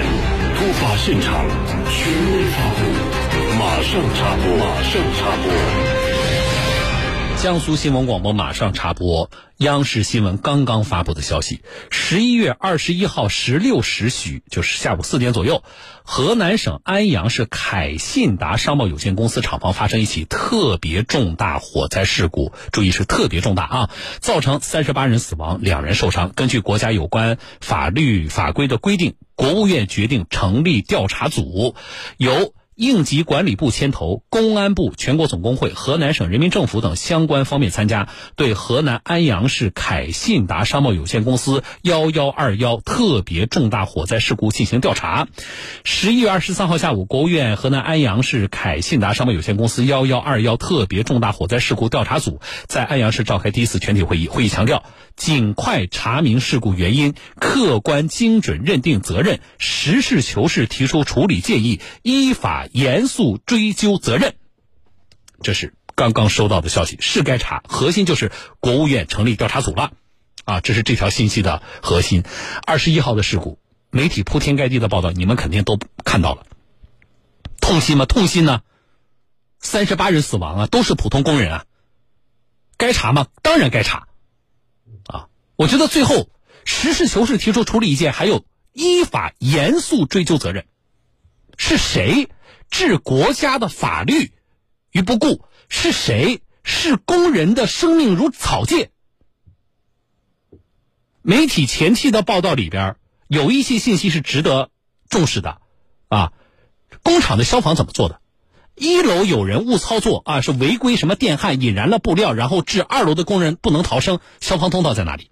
突发现场，权威发布，马上插播，马上插播。江苏新闻广播马上插播央视新闻刚刚发布的消息：十一月二十一号十六时许，就是下午四点左右，河南省安阳市凯信达商贸有限公司厂房发生一起特别重大火灾事故，注意是特别重大啊，造成三十八人死亡，两人受伤。根据国家有关法律法规的规定，国务院决定成立调查组，由。应急管理部牵头，公安部、全国总工会、河南省人民政府等相关方面参加，对河南安阳市凯信达商贸有限公司幺幺二幺特别重大火灾事故进行调查。十一月二十三号下午，国务院河南安阳市凯信达商贸有限公司幺幺二幺特别重大火灾事故调查组在安阳市召开第一次全体会议。会议强调，尽快查明事故原因，客观精准认定责任，实事求是提出处理建议，依法。严肃追究责任，这是刚刚收到的消息，是该查。核心就是国务院成立调查组了，啊，这是这条信息的核心。二十一号的事故，媒体铺天盖地的报道，你们肯定都看到了，痛心吗？痛心呢？三十八人死亡啊，都是普通工人啊，该查吗？当然该查，啊，我觉得最后实事求是提出处理意见，还有依法严肃追究责任，是谁？置国家的法律于不顾，是谁视工人的生命如草芥？媒体前期的报道里边有一些信息是值得重视的，啊，工厂的消防怎么做的？一楼有人误操作啊，是违规什么电焊引燃了布料，然后致二楼的工人不能逃生，消防通道在哪里？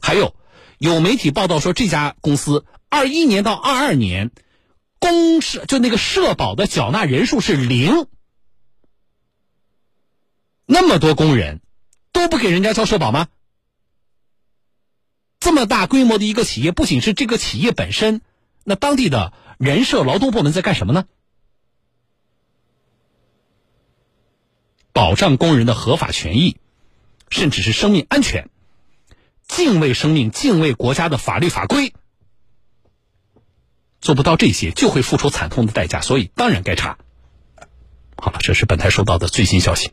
还有，有媒体报道说这家公司二一年到二二年。公社就那个社保的缴纳人数是零，那么多工人都不给人家交社保吗？这么大规模的一个企业，不仅是这个企业本身，那当地的人社劳动部门在干什么呢？保障工人的合法权益，甚至是生命安全，敬畏生命，敬畏国家的法律法规。做不到这些，就会付出惨痛的代价，所以当然该查。好了，这是本台收到的最新消息。